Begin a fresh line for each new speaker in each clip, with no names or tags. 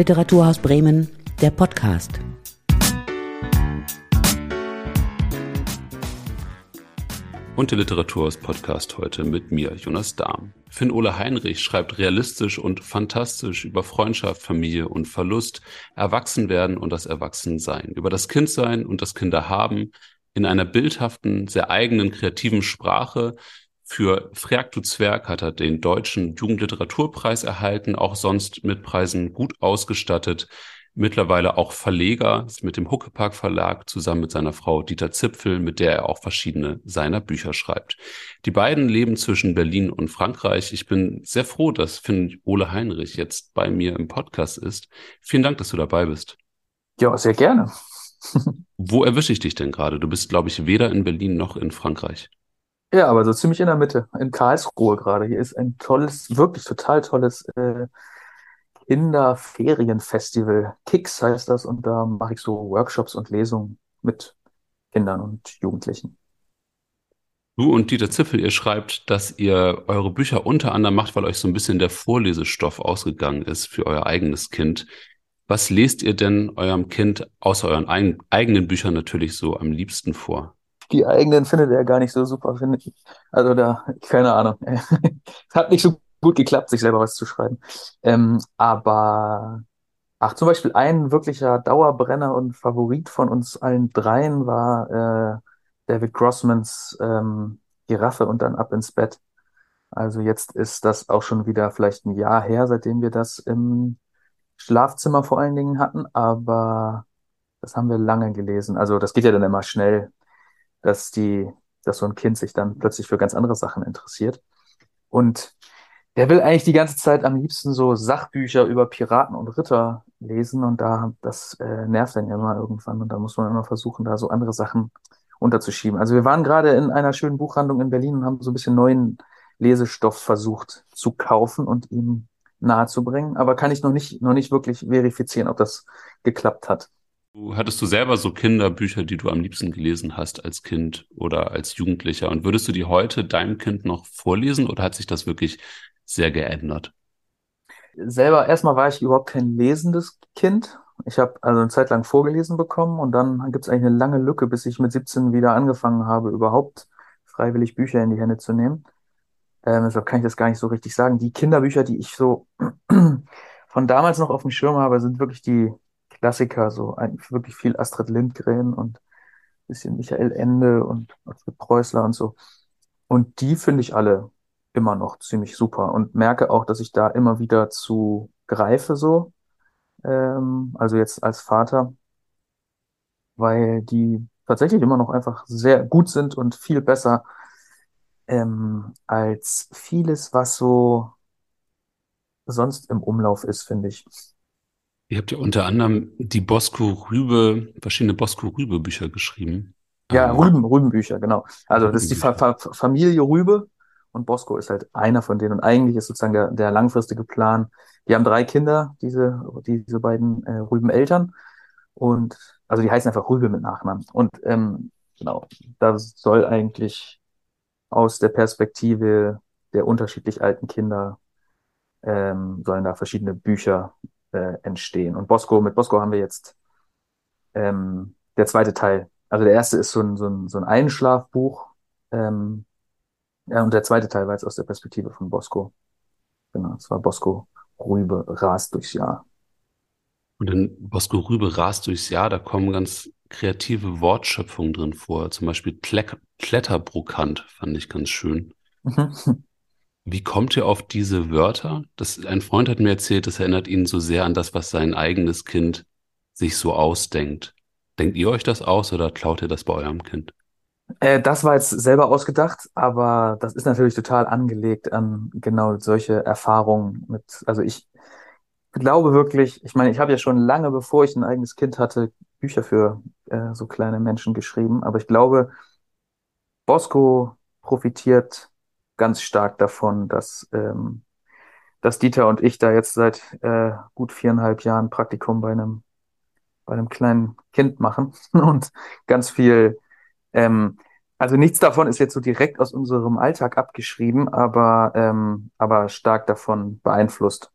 Literaturhaus Bremen, der Podcast.
Und der Literaturhaus Podcast heute mit mir, Jonas Dahm. Finn Ole Heinrich schreibt realistisch und fantastisch über Freundschaft, Familie und Verlust, Erwachsenwerden und das Erwachsensein, über das Kindsein und das Kinderhaben in einer bildhaften, sehr eigenen, kreativen Sprache, für Freak du Zwerg hat er den Deutschen Jugendliteraturpreis erhalten, auch sonst mit Preisen gut ausgestattet. Mittlerweile auch Verleger, mit dem Huckepark Verlag zusammen mit seiner Frau Dieter Zipfel, mit der er auch verschiedene seiner Bücher schreibt. Die beiden leben zwischen Berlin und Frankreich. Ich bin sehr froh, dass Finn Ole Heinrich jetzt bei mir im Podcast ist. Vielen Dank, dass du dabei bist.
Ja, sehr gerne.
Wo erwische ich dich denn gerade? Du bist, glaube ich, weder in Berlin noch in Frankreich.
Ja, aber so ziemlich in der Mitte, in Karlsruhe gerade. Hier ist ein tolles, wirklich total tolles äh, Kinderferienfestival. Kicks heißt das und da mache ich so Workshops und Lesungen mit Kindern und Jugendlichen.
Du und Dieter Ziffel, ihr schreibt, dass ihr eure Bücher unter anderem macht, weil euch so ein bisschen der Vorlesestoff ausgegangen ist für euer eigenes Kind. Was lest ihr denn eurem Kind außer euren eigenen Büchern natürlich so am liebsten vor?
Die eigenen findet er gar nicht so super, finde ich. Also da, keine Ahnung. Hat nicht so gut geklappt, sich selber was zu schreiben. Ähm, aber ach, zum Beispiel ein wirklicher Dauerbrenner und Favorit von uns allen dreien war äh, David Grossmans ähm, Giraffe und dann ab ins Bett. Also jetzt ist das auch schon wieder vielleicht ein Jahr her, seitdem wir das im Schlafzimmer vor allen Dingen hatten, aber das haben wir lange gelesen. Also das geht ja dann immer schnell dass die, dass so ein Kind sich dann plötzlich für ganz andere Sachen interessiert. Und der will eigentlich die ganze Zeit am liebsten so Sachbücher über Piraten und Ritter lesen und da, das äh, nervt dann ja immer irgendwann und da muss man immer versuchen, da so andere Sachen unterzuschieben. Also wir waren gerade in einer schönen Buchhandlung in Berlin und haben so ein bisschen neuen Lesestoff versucht zu kaufen und ihm nahezubringen, aber kann ich noch nicht, noch nicht wirklich verifizieren, ob das geklappt hat.
Hattest du selber so Kinderbücher, die du am liebsten gelesen hast als Kind oder als Jugendlicher? Und würdest du die heute deinem Kind noch vorlesen oder hat sich das wirklich sehr geändert?
Selber erstmal war ich überhaupt kein lesendes Kind. Ich habe also eine Zeit lang vorgelesen bekommen und dann gibt es eigentlich eine lange Lücke, bis ich mit 17 wieder angefangen habe, überhaupt freiwillig Bücher in die Hände zu nehmen. Ähm, deshalb kann ich das gar nicht so richtig sagen. Die Kinderbücher, die ich so von damals noch auf dem Schirm habe, sind wirklich die Klassiker, so ein, wirklich viel Astrid Lindgren und ein bisschen Michael Ende und Alfred Preußler und so. Und die finde ich alle immer noch ziemlich super und merke auch, dass ich da immer wieder zu greife, so. Ähm, also jetzt als Vater, weil die tatsächlich immer noch einfach sehr gut sind und viel besser ähm, als vieles, was so sonst im Umlauf ist, finde ich.
Ihr habt ja unter anderem die Bosco Rübe, verschiedene Bosco Rübe Bücher geschrieben.
Ja, ähm, Rüben, Rübenbücher, genau. Also das ist die Fa Fa Familie Rübe und Bosco ist halt einer von denen. Und eigentlich ist sozusagen der, der langfristige Plan. Die haben drei Kinder, diese, diese beiden äh, Rüben-Eltern. Und also die heißen einfach Rübe mit Nachnamen. Und ähm, genau, das soll eigentlich aus der Perspektive der unterschiedlich alten Kinder ähm, sollen da verschiedene Bücher äh, entstehen. Und Bosco, mit Bosco haben wir jetzt ähm, der zweite Teil. Also der erste ist so ein, so ein, so ein Einschlafbuch. Ähm, ja, und der zweite Teil war jetzt aus der Perspektive von Bosco. Genau, es war Bosco Rübe rast durchs Jahr.
Und in Bosco Rübe rast durchs Jahr, da kommen ganz kreative Wortschöpfungen drin vor. Zum Beispiel Kletterbrokant fand ich ganz schön. Wie kommt ihr auf diese Wörter? Das, ein Freund hat mir erzählt, das erinnert ihn so sehr an das, was sein eigenes Kind sich so ausdenkt. Denkt ihr euch das aus oder klaut ihr das bei eurem Kind?
Äh, das war jetzt selber ausgedacht, aber das ist natürlich total angelegt an genau solche Erfahrungen mit, also ich glaube wirklich, ich meine, ich habe ja schon lange, bevor ich ein eigenes Kind hatte, Bücher für äh, so kleine Menschen geschrieben, aber ich glaube, Bosco profitiert ganz stark davon, dass, ähm, dass Dieter und ich da jetzt seit äh, gut viereinhalb Jahren Praktikum bei einem, bei einem kleinen Kind machen und ganz viel, ähm, also nichts davon ist jetzt so direkt aus unserem Alltag abgeschrieben, aber, ähm, aber stark davon beeinflusst.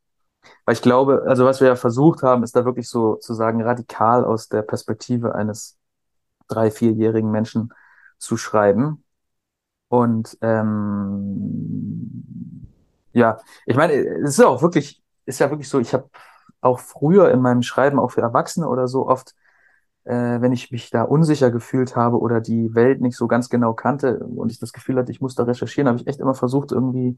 Weil ich glaube, also was wir ja versucht haben, ist da wirklich so zu sagen, radikal aus der Perspektive eines drei-, vierjährigen Menschen zu schreiben. Und ähm, ja, ich meine, es ist auch wirklich, ist ja wirklich so, ich habe auch früher in meinem Schreiben, auch für Erwachsene oder so, oft, äh, wenn ich mich da unsicher gefühlt habe oder die Welt nicht so ganz genau kannte und ich das Gefühl hatte, ich muss da recherchieren, habe ich echt immer versucht, irgendwie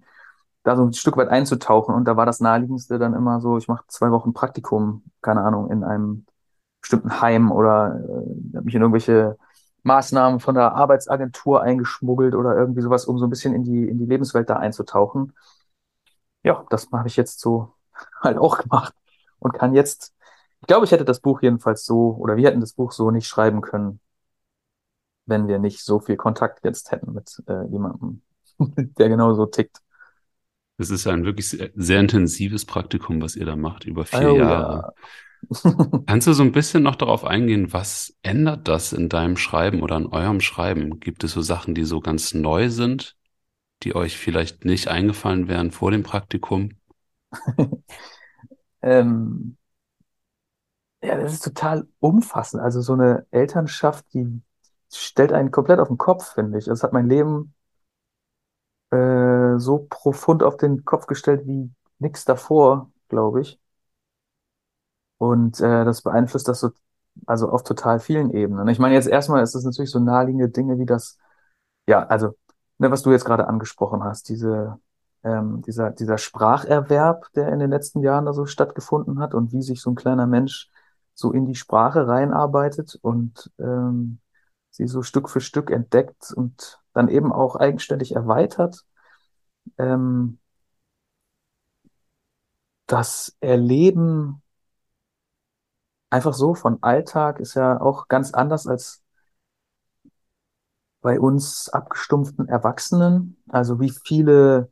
da so ein Stück weit einzutauchen. Und da war das Naheliegendste dann immer so, ich mache zwei Wochen Praktikum, keine Ahnung, in einem bestimmten Heim oder äh, habe mich in irgendwelche Maßnahmen von der Arbeitsagentur eingeschmuggelt oder irgendwie sowas, um so ein bisschen in die, in die Lebenswelt da einzutauchen. Ja, das habe ich jetzt so halt auch gemacht und kann jetzt, ich glaube, ich hätte das Buch jedenfalls so, oder wir hätten das Buch so nicht schreiben können, wenn wir nicht so viel Kontakt jetzt hätten mit äh, jemandem, der genauso tickt.
Das ist ein wirklich sehr, sehr, intensives Praktikum, was ihr da macht, über vier oh, Jahre. Ja. Kannst du so ein bisschen noch darauf eingehen, was ändert das in deinem Schreiben oder in eurem Schreiben? Gibt es so Sachen, die so ganz neu sind, die euch vielleicht nicht eingefallen wären vor dem Praktikum?
ähm, ja, das ist total umfassend. Also so eine Elternschaft, die stellt einen komplett auf den Kopf, finde ich. Das hat mein Leben äh, so profund auf den Kopf gestellt wie nichts davor, glaube ich. Und äh, das beeinflusst das so, also auf total vielen Ebenen. Ich meine, jetzt erstmal ist es natürlich so naheliegende Dinge wie das, ja, also, ne, was du jetzt gerade angesprochen hast, diese, ähm, dieser, dieser Spracherwerb, der in den letzten Jahren da so stattgefunden hat und wie sich so ein kleiner Mensch so in die Sprache reinarbeitet und ähm, sie so Stück für Stück entdeckt und dann eben auch eigenständig erweitert. Ähm, das Erleben einfach so von Alltag ist ja auch ganz anders als bei uns abgestumpften Erwachsenen. Also wie viele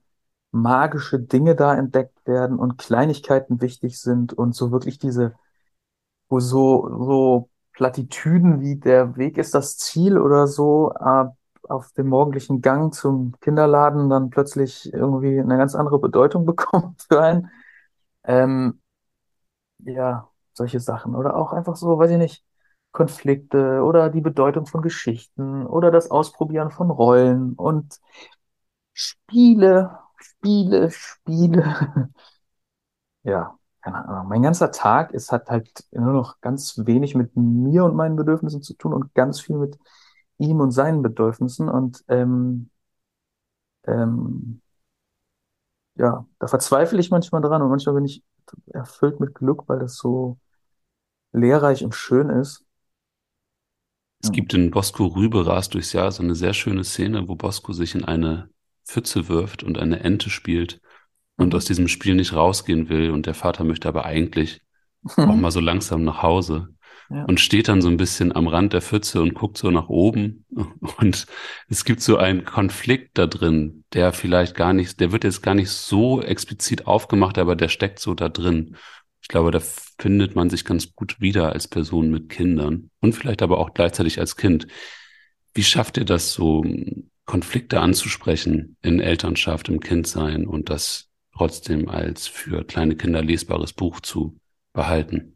magische Dinge da entdeckt werden und Kleinigkeiten wichtig sind und so wirklich diese, wo so, so Plattitüden wie der Weg ist das Ziel oder so, äh, auf dem morgendlichen Gang zum Kinderladen dann plötzlich irgendwie eine ganz andere Bedeutung bekommt für einen. Ähm, ja, solche Sachen. Oder auch einfach so, weiß ich nicht, Konflikte oder die Bedeutung von Geschichten oder das Ausprobieren von Rollen und Spiele, Spiele, Spiele. ja, keine Ahnung. Mein ganzer Tag ist hat halt nur noch ganz wenig mit mir und meinen Bedürfnissen zu tun und ganz viel mit ihm und seinen Bedürfnissen und ähm, ähm, ja, da verzweifle ich manchmal dran und manchmal bin ich erfüllt mit Glück, weil das so lehrreich und schön ist.
Es gibt in Bosco Rübe rast durchs Jahr so eine sehr schöne Szene, wo Bosco sich in eine Pfütze wirft und eine Ente spielt und mhm. aus diesem Spiel nicht rausgehen will und der Vater möchte aber eigentlich auch mal so langsam nach Hause und steht dann so ein bisschen am Rand der Pfütze und guckt so nach oben. Und es gibt so einen Konflikt da drin, der vielleicht gar nicht, der wird jetzt gar nicht so explizit aufgemacht, aber der steckt so da drin. Ich glaube, da findet man sich ganz gut wieder als Person mit Kindern und vielleicht aber auch gleichzeitig als Kind. Wie schafft ihr das so, Konflikte anzusprechen in Elternschaft, im Kindsein und das trotzdem als für kleine Kinder lesbares Buch zu behalten?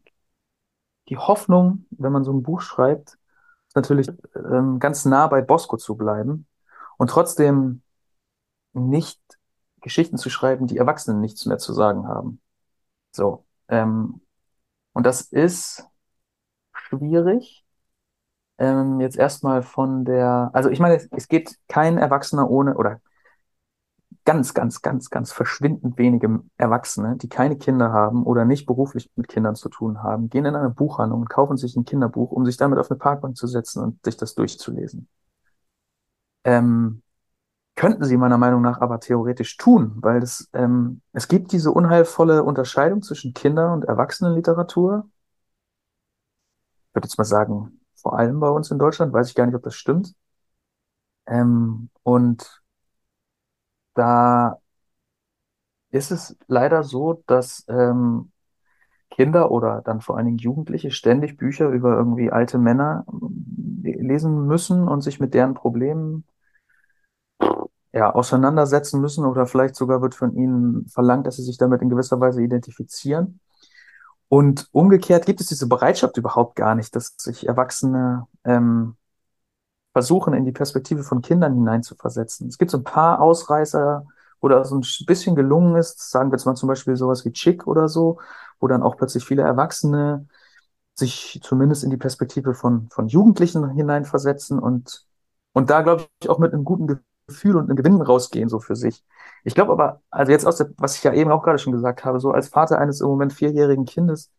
Die Hoffnung, wenn man so ein Buch schreibt, ist natürlich ähm, ganz nah bei Bosco zu bleiben und trotzdem nicht Geschichten zu schreiben, die Erwachsenen nichts mehr zu sagen haben. So. Ähm, und das ist schwierig. Ähm, jetzt erstmal von der, also ich meine, es, es geht kein Erwachsener ohne, oder ganz, ganz, ganz, ganz verschwindend wenige Erwachsene, die keine Kinder haben oder nicht beruflich mit Kindern zu tun haben, gehen in eine Buchhandlung und kaufen sich ein Kinderbuch, um sich damit auf eine Parkbank zu setzen und sich das durchzulesen. Ähm, könnten sie meiner Meinung nach aber theoretisch tun, weil es, ähm, es gibt diese unheilvolle Unterscheidung zwischen Kinder- und Erwachsenenliteratur. Ich würde jetzt mal sagen, vor allem bei uns in Deutschland, weiß ich gar nicht, ob das stimmt. Ähm, und da ist es leider so, dass ähm, Kinder oder dann vor allen Dingen Jugendliche ständig Bücher über irgendwie alte Männer äh, lesen müssen und sich mit deren Problemen ja, auseinandersetzen müssen oder vielleicht sogar wird von ihnen verlangt, dass sie sich damit in gewisser Weise identifizieren. Und umgekehrt gibt es diese Bereitschaft überhaupt gar nicht, dass sich Erwachsene ähm, versuchen, in die Perspektive von Kindern hineinzuversetzen. Es gibt so ein paar Ausreißer, wo das so ein bisschen gelungen ist, sagen wir jetzt mal zum Beispiel sowas wie Chick oder so, wo dann auch plötzlich viele Erwachsene sich zumindest in die Perspektive von, von Jugendlichen hineinversetzen und, und da, glaube ich, auch mit einem guten Gefühl und einem Gewinn rausgehen, so für sich. Ich glaube aber, also jetzt aus der, was ich ja eben auch gerade schon gesagt habe, so als Vater eines im Moment vierjährigen Kindes,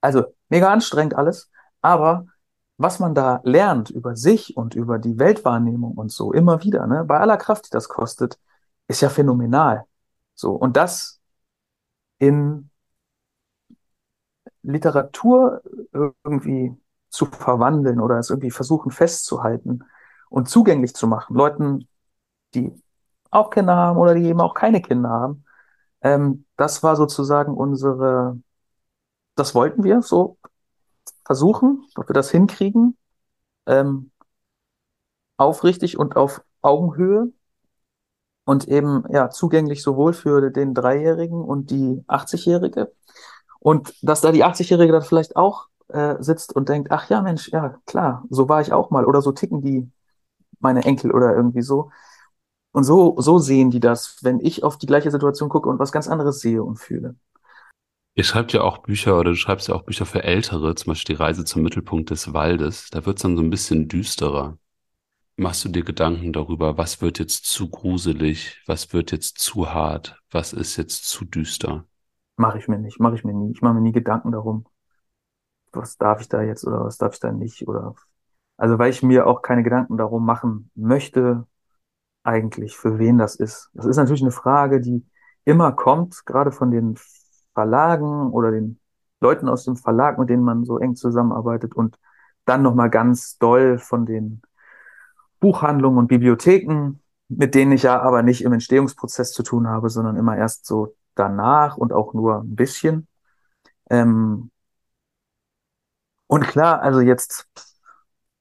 also mega anstrengend alles, aber was man da lernt über sich und über die Weltwahrnehmung und so immer wieder, ne, bei aller Kraft, die das kostet, ist ja phänomenal. So, und das in Literatur irgendwie zu verwandeln oder es irgendwie versuchen festzuhalten und zugänglich zu machen, Leuten, die auch Kinder haben oder die eben auch keine Kinder haben. Ähm, das war sozusagen unsere, das wollten wir so versuchen, ob wir das hinkriegen, ähm, aufrichtig und auf Augenhöhe und eben ja zugänglich sowohl für den Dreijährigen und die 80-Jährige. Und dass da die 80-Jährige dann vielleicht auch äh, sitzt und denkt, ach ja, Mensch, ja klar, so war ich auch mal oder so ticken die meine Enkel oder irgendwie so. Und so, so sehen die das, wenn ich auf die gleiche Situation gucke und was ganz anderes sehe und fühle.
Ihr schreibt ja auch Bücher oder du schreibst ja auch Bücher für Ältere, zum Beispiel die Reise zum Mittelpunkt des Waldes. Da wird es dann so ein bisschen düsterer. Machst du dir Gedanken darüber, was wird jetzt zu gruselig, was wird jetzt zu hart, was ist jetzt zu düster?
Mache ich mir nicht, mache ich mir nie. Ich mache mir nie Gedanken darum, was darf ich da jetzt oder was darf ich da nicht oder also weil ich mir auch keine Gedanken darum machen möchte, eigentlich, für wen das ist. Das ist natürlich eine Frage, die immer kommt, gerade von den Verlagen oder den Leuten aus dem Verlag, mit denen man so eng zusammenarbeitet und dann nochmal ganz doll von den Buchhandlungen und Bibliotheken, mit denen ich ja aber nicht im Entstehungsprozess zu tun habe, sondern immer erst so danach und auch nur ein bisschen. Ähm und klar, also jetzt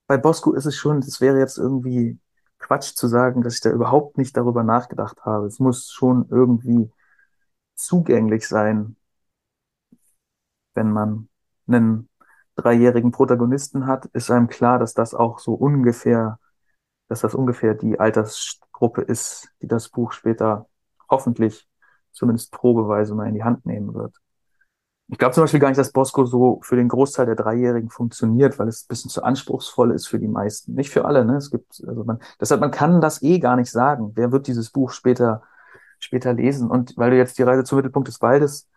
bei Bosco ist es schon, das wäre jetzt irgendwie Quatsch zu sagen, dass ich da überhaupt nicht darüber nachgedacht habe. Es muss schon irgendwie zugänglich sein, wenn man einen dreijährigen Protagonisten hat, ist einem klar, dass das auch so ungefähr, dass das ungefähr die Altersgruppe ist, die das Buch später hoffentlich zumindest probeweise mal in die Hand nehmen wird. Ich glaube zum Beispiel gar nicht, dass Bosco so für den Großteil der Dreijährigen funktioniert, weil es ein bisschen zu anspruchsvoll ist für die meisten. Nicht für alle, ne? Es gibt, also man, deshalb, man kann das eh gar nicht sagen. Wer wird dieses Buch später, später lesen? Und weil du jetzt die Reise zum Mittelpunkt des Waldes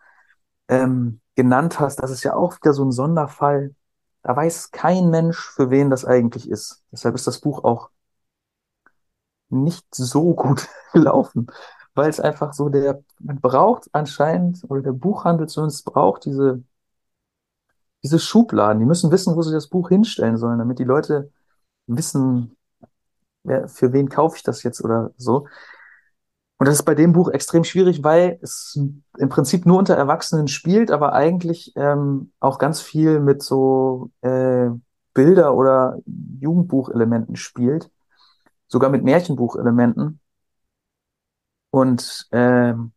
ähm, genannt hast, das ist ja auch wieder so ein Sonderfall. Da weiß kein Mensch, für wen das eigentlich ist. Deshalb ist das Buch auch nicht so gut gelaufen weil es einfach so der, man braucht anscheinend, oder der Buchhandel zumindest braucht diese, diese Schubladen. Die müssen wissen, wo sie das Buch hinstellen sollen, damit die Leute wissen, wer, für wen kaufe ich das jetzt oder so. Und das ist bei dem Buch extrem schwierig, weil es im Prinzip nur unter Erwachsenen spielt, aber eigentlich ähm, auch ganz viel mit so äh, Bilder- oder Jugendbuchelementen spielt, sogar mit Märchenbuchelementen. Und ähm,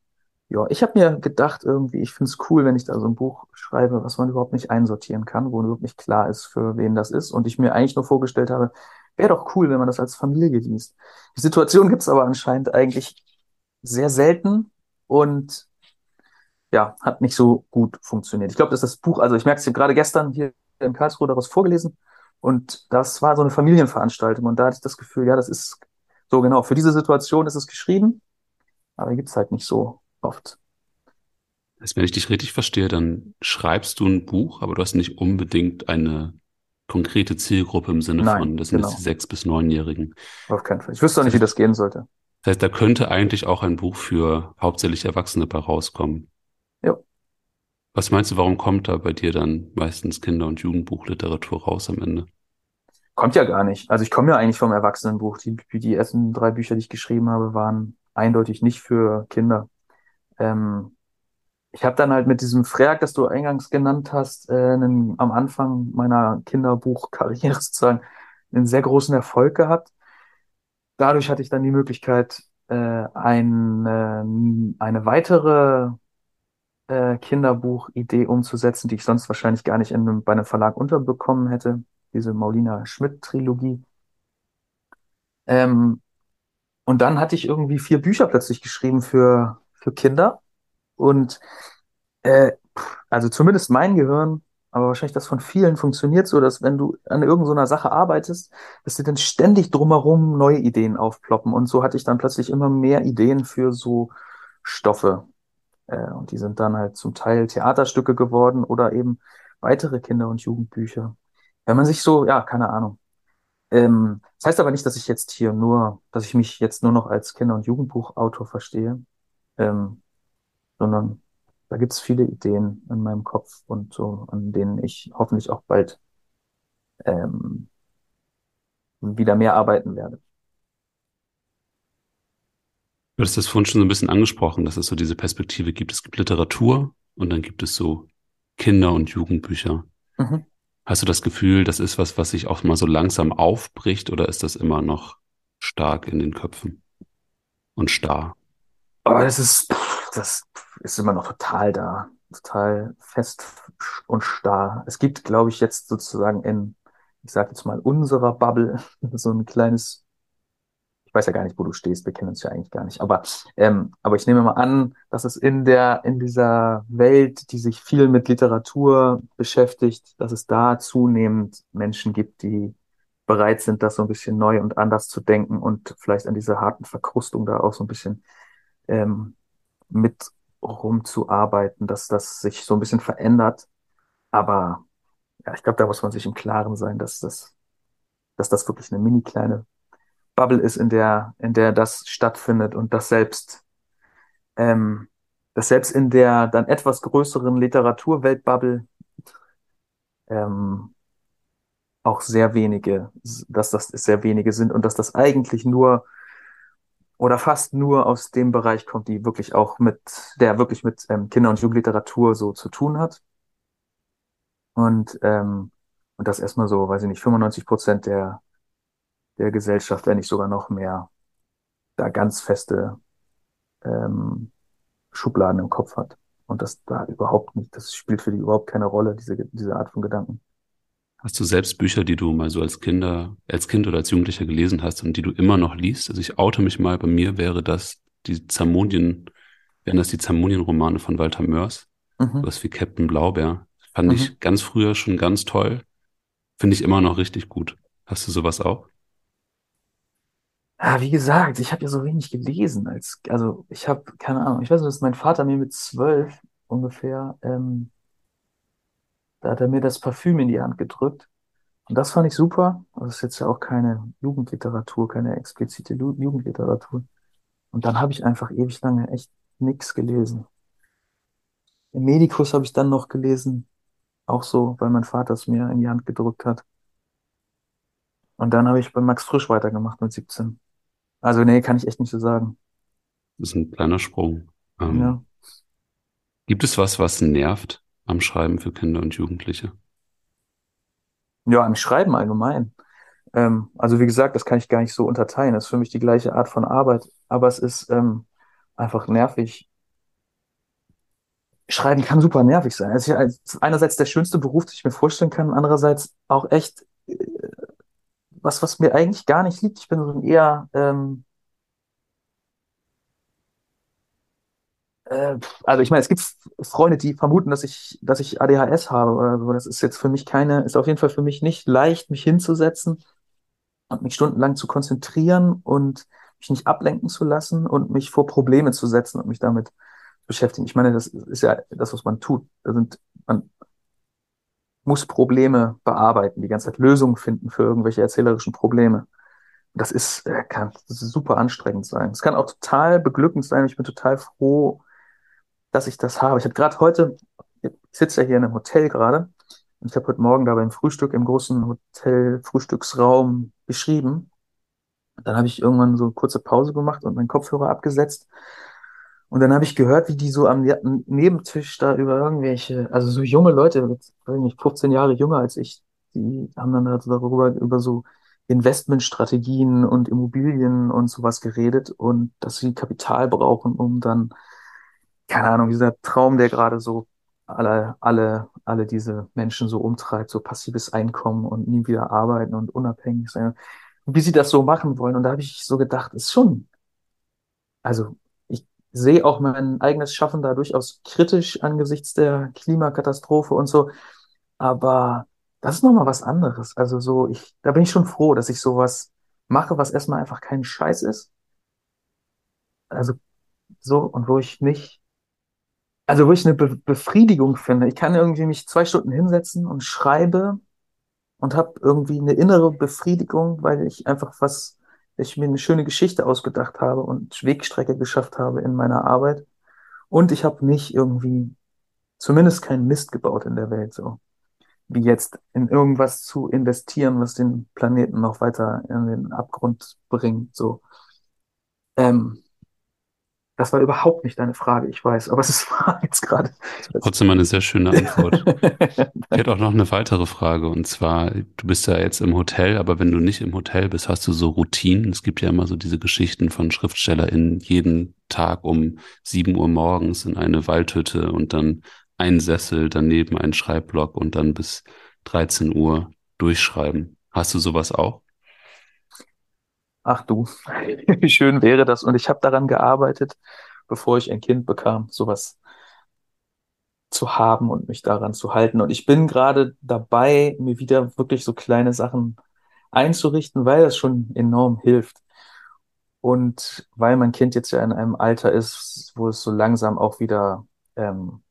ja, ich habe mir gedacht, irgendwie, ich finde es cool, wenn ich da so ein Buch schreibe, was man überhaupt nicht einsortieren kann, wo überhaupt nicht klar ist, für wen das ist. Und ich mir eigentlich nur vorgestellt habe, wäre doch cool, wenn man das als Familie liest. Die Situation gibt es aber anscheinend eigentlich sehr selten und ja, hat nicht so gut funktioniert. Ich glaube, dass das Buch, also ich merke es gerade gestern hier in Karlsruhe daraus vorgelesen und das war so eine Familienveranstaltung und da hatte ich das Gefühl, ja, das ist so genau, für diese Situation ist es geschrieben aber gibt es halt nicht so oft.
Also wenn ich dich richtig verstehe, dann schreibst du ein Buch, aber du hast nicht unbedingt eine konkrete Zielgruppe im Sinne Nein, von, das sind genau. jetzt die sechs- bis neunjährigen.
Auf keinen Fall. Ich wüsste auch nicht, wie das gehen sollte.
Das heißt, da könnte eigentlich auch ein Buch für hauptsächlich Erwachsene bei rauskommen.
Ja.
Was meinst du, warum kommt da bei dir dann meistens Kinder- und Jugendbuchliteratur raus am Ende?
Kommt ja gar nicht. Also ich komme ja eigentlich vom Erwachsenenbuch. Die, die ersten drei Bücher, die ich geschrieben habe, waren eindeutig nicht für Kinder. Ähm, ich habe dann halt mit diesem Freak, das du eingangs genannt hast, äh, einen, am Anfang meiner Kinderbuchkarriere sozusagen einen sehr großen Erfolg gehabt. Dadurch hatte ich dann die Möglichkeit, äh, eine, eine weitere äh, Kinderbuchidee umzusetzen, die ich sonst wahrscheinlich gar nicht in bei einem Verlag unterbekommen hätte. Diese Maulina Schmidt-Trilogie. Ähm, und dann hatte ich irgendwie vier Bücher plötzlich geschrieben für, für Kinder. Und äh, also zumindest mein Gehirn, aber wahrscheinlich das von vielen funktioniert so, dass wenn du an irgendeiner Sache arbeitest, dass dir dann ständig drumherum neue Ideen aufploppen. Und so hatte ich dann plötzlich immer mehr Ideen für so Stoffe. Äh, und die sind dann halt zum Teil Theaterstücke geworden oder eben weitere Kinder- und Jugendbücher. Wenn man sich so, ja, keine Ahnung. Ähm, das heißt aber nicht, dass ich jetzt hier nur, dass ich mich jetzt nur noch als Kinder- und Jugendbuchautor verstehe, ähm, sondern da gibt es viele Ideen in meinem Kopf und so, an denen ich hoffentlich auch bald ähm, wieder mehr arbeiten werde.
Du hast das vorhin schon so ein bisschen angesprochen, dass es so diese Perspektive gibt. Es gibt Literatur und dann gibt es so Kinder- und Jugendbücher. Mhm. Hast du das Gefühl, das ist was, was sich auch mal so langsam aufbricht oder ist das immer noch stark in den Köpfen und starr?
Aber das ist, das ist immer noch total da, total fest und starr. Es gibt, glaube ich, jetzt sozusagen in, ich sage jetzt mal, unserer Bubble so ein kleines ich weiß ja gar nicht, wo du stehst, wir kennen uns ja eigentlich gar nicht. Aber, ähm, aber ich nehme mal an, dass es in der, in dieser Welt, die sich viel mit Literatur beschäftigt, dass es da zunehmend Menschen gibt, die bereit sind, das so ein bisschen neu und anders zu denken und vielleicht an dieser harten Verkrustung da auch so ein bisschen ähm, mit rumzuarbeiten, dass das sich so ein bisschen verändert. Aber ja, ich glaube, da muss man sich im Klaren sein, dass das, dass das wirklich eine mini kleine Bubble ist, in der, in der das stattfindet und das selbst, ähm, dass selbst in der dann etwas größeren Literaturweltbubble ähm, auch sehr wenige, dass das sehr wenige sind und dass das eigentlich nur oder fast nur aus dem Bereich kommt, die wirklich auch mit, der wirklich mit ähm, Kinder- und Jugendliteratur so zu tun hat. Und, ähm, und das erstmal so, weiß ich nicht, 95 Prozent der der Gesellschaft, wenn nicht sogar noch mehr, da ganz feste ähm, Schubladen im Kopf hat. Und das da überhaupt nicht, das spielt für die überhaupt keine Rolle, diese, diese Art von Gedanken.
Hast du selbst Bücher, die du mal so als Kinder, als Kind oder als Jugendlicher gelesen hast und die du immer noch liest? Also ich oute mich mal, bei mir wäre das die Zamonien, wären das die Zamonien-Romane von Walter Mörs. Mhm. Was wie Captain Blaubeer. Fand mhm. ich ganz früher schon ganz toll. Finde ich immer noch richtig gut. Hast du sowas auch?
Ja, wie gesagt, ich habe ja so wenig gelesen. Als, also ich habe, keine Ahnung, ich weiß nicht, dass mein Vater mir mit zwölf ungefähr, ähm, da hat er mir das Parfüm in die Hand gedrückt. Und das fand ich super. Das ist jetzt ja auch keine Jugendliteratur, keine explizite Jugendliteratur. Und dann habe ich einfach ewig lange echt nichts gelesen. Im Medikus habe ich dann noch gelesen, auch so, weil mein Vater es mir in die Hand gedrückt hat. Und dann habe ich bei Max Frisch weitergemacht mit 17. Also nee, kann ich echt nicht so sagen.
Das ist ein kleiner Sprung. Ähm, ja. Gibt es was, was nervt am Schreiben für Kinder und Jugendliche?
Ja, am Schreiben allgemein. Ähm, also wie gesagt, das kann ich gar nicht so unterteilen. Das ist für mich die gleiche Art von Arbeit, aber es ist ähm, einfach nervig. Schreiben kann super nervig sein. Es ist einerseits der schönste Beruf, den ich mir vorstellen kann, andererseits auch echt äh, was, was mir eigentlich gar nicht liegt. Ich bin so ein eher, ähm, also ich meine, es gibt Freunde, die vermuten, dass ich, dass ich ADHS habe oder so. Das ist jetzt für mich keine, ist auf jeden Fall für mich nicht leicht, mich hinzusetzen und mich stundenlang zu konzentrieren und mich nicht ablenken zu lassen und mich vor Probleme zu setzen und mich damit beschäftigen. Ich meine, das ist ja das, was man tut. Da sind, man muss Probleme bearbeiten, die ganze Zeit Lösungen finden für irgendwelche erzählerischen Probleme. Das ist, äh, kann super anstrengend sein. Es kann auch total beglückend sein. Ich bin total froh, dass ich das habe. Ich habe gerade heute, ich sitze ja hier in einem Hotel gerade, und ich habe heute Morgen da beim Frühstück im großen Hotel-Frühstücksraum geschrieben. Dann habe ich irgendwann so kurze Pause gemacht und meinen Kopfhörer abgesetzt und dann habe ich gehört, wie die so am Nebentisch da über irgendwelche, also so junge Leute, 15 Jahre jünger als ich, die haben dann darüber, über so Investmentstrategien und Immobilien und sowas geredet und dass sie Kapital brauchen, um dann, keine Ahnung, dieser Traum, der gerade so alle, alle, alle diese Menschen so umtreibt, so passives Einkommen und nie wieder arbeiten und unabhängig sein. Wie sie das so machen wollen. Und da habe ich so gedacht, ist schon, also ich sehe auch mein eigenes Schaffen da durchaus kritisch angesichts der Klimakatastrophe und so. Aber das ist nochmal was anderes. Also so, ich, da bin ich schon froh, dass ich sowas mache, was erstmal einfach kein Scheiß ist. Also so, und wo ich nicht, also wo ich eine Be Befriedigung finde. Ich kann irgendwie mich zwei Stunden hinsetzen und schreibe und habe irgendwie eine innere Befriedigung, weil ich einfach was, ich mir eine schöne Geschichte ausgedacht habe und Wegstrecke geschafft habe in meiner Arbeit. Und ich habe nicht irgendwie, zumindest keinen Mist gebaut in der Welt, so wie jetzt in irgendwas zu investieren, was den Planeten noch weiter in den Abgrund bringt. So, ähm, das war überhaupt nicht deine Frage, ich weiß, aber es war jetzt gerade.
Trotzdem eine sehr schöne Antwort. ich hätte auch noch eine weitere Frage und zwar, du bist ja jetzt im Hotel, aber wenn du nicht im Hotel bist, hast du so Routinen. Es gibt ja immer so diese Geschichten von SchriftstellerInnen, jeden Tag um sieben Uhr morgens in eine Waldhütte und dann ein Sessel, daneben ein Schreibblock und dann bis 13 Uhr durchschreiben. Hast du sowas auch?
Ach du, wie schön wäre das. Und ich habe daran gearbeitet, bevor ich ein Kind bekam, sowas zu haben und mich daran zu halten. Und ich bin gerade dabei, mir wieder wirklich so kleine Sachen einzurichten, weil das schon enorm hilft. Und weil mein Kind jetzt ja in einem Alter ist, wo es so langsam auch wieder ähm,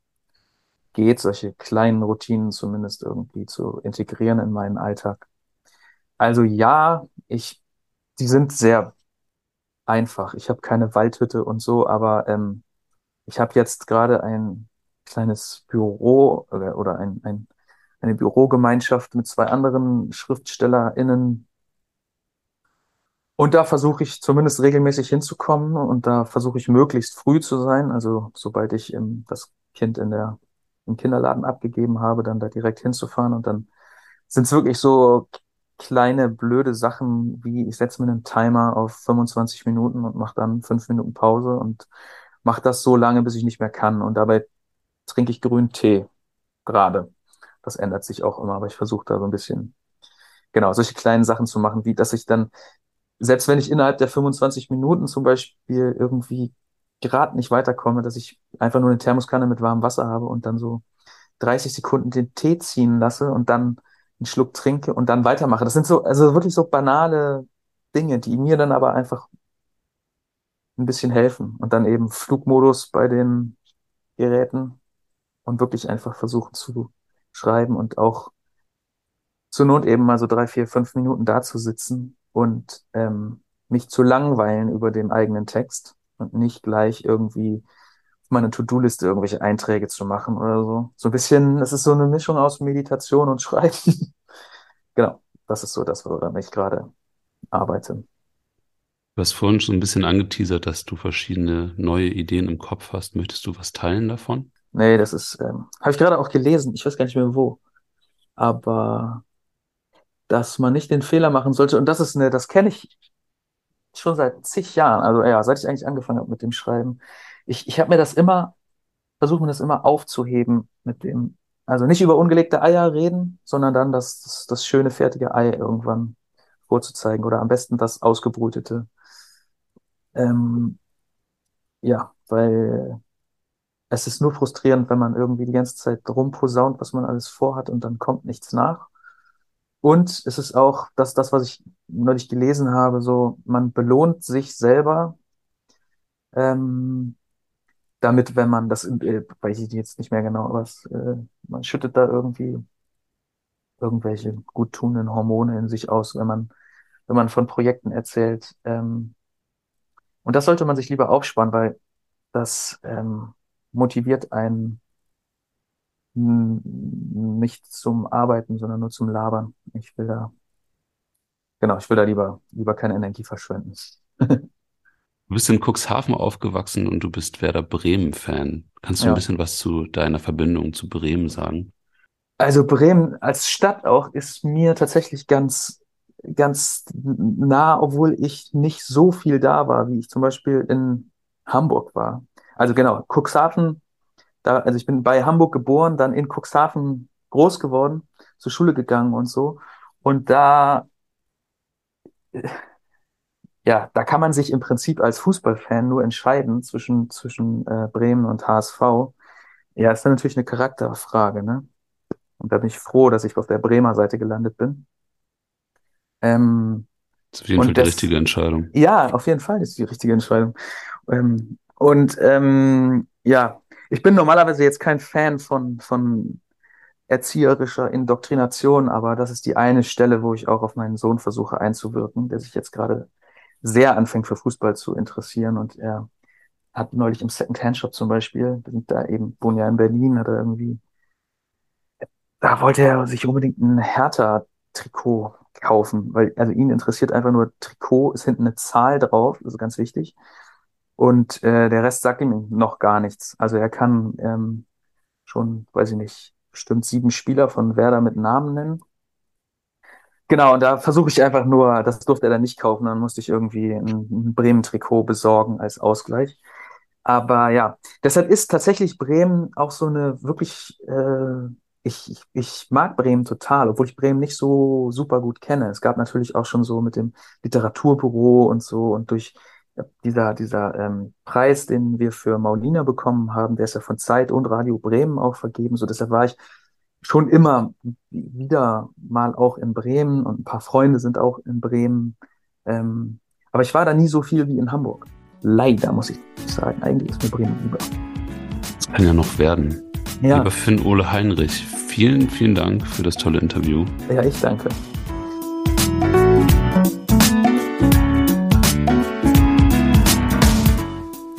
geht, solche kleinen Routinen zumindest irgendwie zu integrieren in meinen Alltag. Also ja, ich, die sind sehr einfach. Ich habe keine Waldhütte und so, aber ähm, ich habe jetzt gerade ein kleines Büro oder, oder ein, ein, eine Bürogemeinschaft mit zwei anderen SchriftstellerInnen. Und da versuche ich zumindest regelmäßig hinzukommen und da versuche ich möglichst früh zu sein. Also sobald ich ähm, das Kind in der im Kinderladen abgegeben habe, dann da direkt hinzufahren und dann sind es wirklich so kleine blöde Sachen wie ich setze mir einen Timer auf 25 Minuten und mache dann fünf Minuten Pause und mache das so lange, bis ich nicht mehr kann und dabei trinke ich grünen Tee gerade. Das ändert sich auch immer, aber ich versuche da so ein bisschen genau solche kleinen Sachen zu machen, wie dass ich dann selbst wenn ich innerhalb der 25 Minuten zum Beispiel irgendwie gerade nicht weiterkomme, dass ich einfach nur eine Thermoskanne mit warmem Wasser habe und dann so 30 Sekunden den Tee ziehen lasse und dann einen Schluck trinke und dann weitermache. Das sind so, also wirklich so banale Dinge, die mir dann aber einfach ein bisschen helfen. Und dann eben Flugmodus bei den Geräten und wirklich einfach versuchen zu schreiben und auch zur Not eben mal so drei, vier, fünf Minuten da zu sitzen und ähm, mich zu langweilen über den eigenen Text und nicht gleich irgendwie meine To-Do-Liste irgendwelche Einträge zu machen oder so. So ein bisschen, es ist so eine Mischung aus Meditation und Schreiben. genau, das ist so das, woran ich gerade arbeite.
Du hast vorhin schon ein bisschen angeteasert, dass du verschiedene neue Ideen im Kopf hast. Möchtest du was teilen davon?
Nee, das ist, ähm, habe ich gerade auch gelesen. Ich weiß gar nicht mehr wo. Aber dass man nicht den Fehler machen sollte. Und das ist eine, das kenne ich schon seit zig Jahren, also ja, seit ich eigentlich angefangen habe mit dem Schreiben. Ich, ich habe mir das immer, versuche mir das immer aufzuheben mit dem, also nicht über ungelegte Eier reden, sondern dann das, das, das schöne fertige Ei irgendwann vorzuzeigen oder am besten das ausgebrütete. Ähm, ja, weil es ist nur frustrierend, wenn man irgendwie die ganze Zeit rumposaunt, was man alles vorhat und dann kommt nichts nach. Und es ist auch das, das, was ich neulich gelesen habe, so, man belohnt sich selber, ähm, damit, wenn man das, äh, weiß ich jetzt nicht mehr genau, was, äh, man schüttet da irgendwie irgendwelche guttunenden Hormone in sich aus, wenn man, wenn man von Projekten erzählt. Ähm, und das sollte man sich lieber aufsparen, weil das ähm, motiviert einen nicht zum Arbeiten, sondern nur zum Labern. Ich will da, genau, ich will da lieber, lieber keine Energie verschwenden.
Du bist in Cuxhaven aufgewachsen und du bist Werder Bremen-Fan. Kannst du ja. ein bisschen was zu deiner Verbindung zu Bremen sagen?
Also Bremen als Stadt auch ist mir tatsächlich ganz ganz nah, obwohl ich nicht so viel da war, wie ich zum Beispiel in Hamburg war. Also genau, Cuxhaven, da, also ich bin bei Hamburg geboren, dann in Cuxhaven groß geworden, zur Schule gegangen und so. Und da, ja, da kann man sich im Prinzip als Fußballfan nur entscheiden zwischen, zwischen äh, Bremen und HSV. Ja, ist dann natürlich eine Charakterfrage, ne? Und da bin ich froh, dass ich auf der Bremer Seite gelandet bin.
Ähm, das ist auf jeden Fall die das, richtige Entscheidung.
Ja, auf jeden Fall ist die richtige Entscheidung. Ähm, und ähm, ja, ich bin normalerweise jetzt kein Fan von, von erzieherischer Indoktrination, aber das ist die eine Stelle, wo ich auch auf meinen Sohn versuche einzuwirken, der sich jetzt gerade sehr anfängt für Fußball zu interessieren und er hat neulich im Second-Hand-Shop zum Beispiel, da eben, wohnen ja in Berlin, hat er irgendwie, da wollte er sich unbedingt ein Hertha-Trikot kaufen, weil also ihn interessiert einfach nur Trikot, ist hinten eine Zahl drauf, also ganz wichtig. Und äh, der Rest sagt ihm noch gar nichts. Also er kann ähm, schon, weiß ich nicht, bestimmt sieben Spieler von Werder mit Namen nennen. Genau, und da versuche ich einfach nur, das durfte er dann nicht kaufen, dann musste ich irgendwie ein, Bremen-Trikot besorgen als Ausgleich. Aber ja, deshalb ist tatsächlich Bremen auch so eine wirklich äh, ich, ich, ich mag Bremen total, obwohl ich Bremen nicht so super gut kenne. Es gab natürlich auch schon so mit dem Literaturbüro und so und durch dieser, dieser ähm, Preis, den wir für Maulina bekommen haben, der ist ja von Zeit und Radio Bremen auch vergeben. So deshalb war ich schon immer wieder mal auch in Bremen und ein paar Freunde sind auch in Bremen. Ähm, aber ich war da nie so viel wie in Hamburg. Leider, muss ich sagen. Eigentlich ist mir Bremen lieber.
Das kann ja noch werden. Ja. Lieber Finn Ole Heinrich, vielen, vielen Dank für das tolle Interview.
Ja, ich danke.